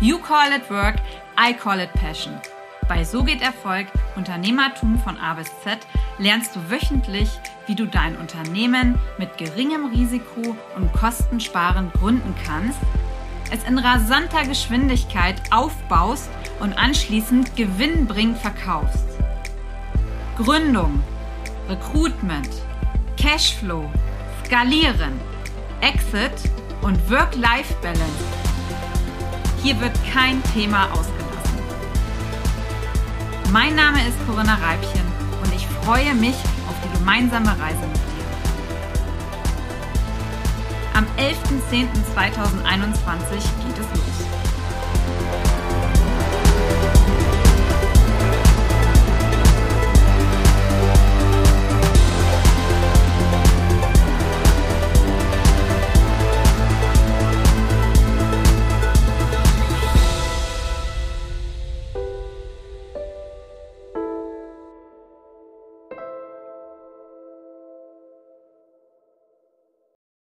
You call it work, I call it passion. Bei So geht Erfolg, Unternehmertum von A bis Z lernst du wöchentlich, wie du dein Unternehmen mit geringem Risiko und kostensparend gründen kannst, es in rasanter Geschwindigkeit aufbaust und anschließend gewinnbringend verkaufst. Gründung, Recruitment, Cashflow, Skalieren, Exit und Work-Life-Balance. Hier wird kein Thema ausgelassen. Mein Name ist Corinna Reibchen und ich freue mich auf die gemeinsame Reise mit dir. Am 11.10.2021 geht es los.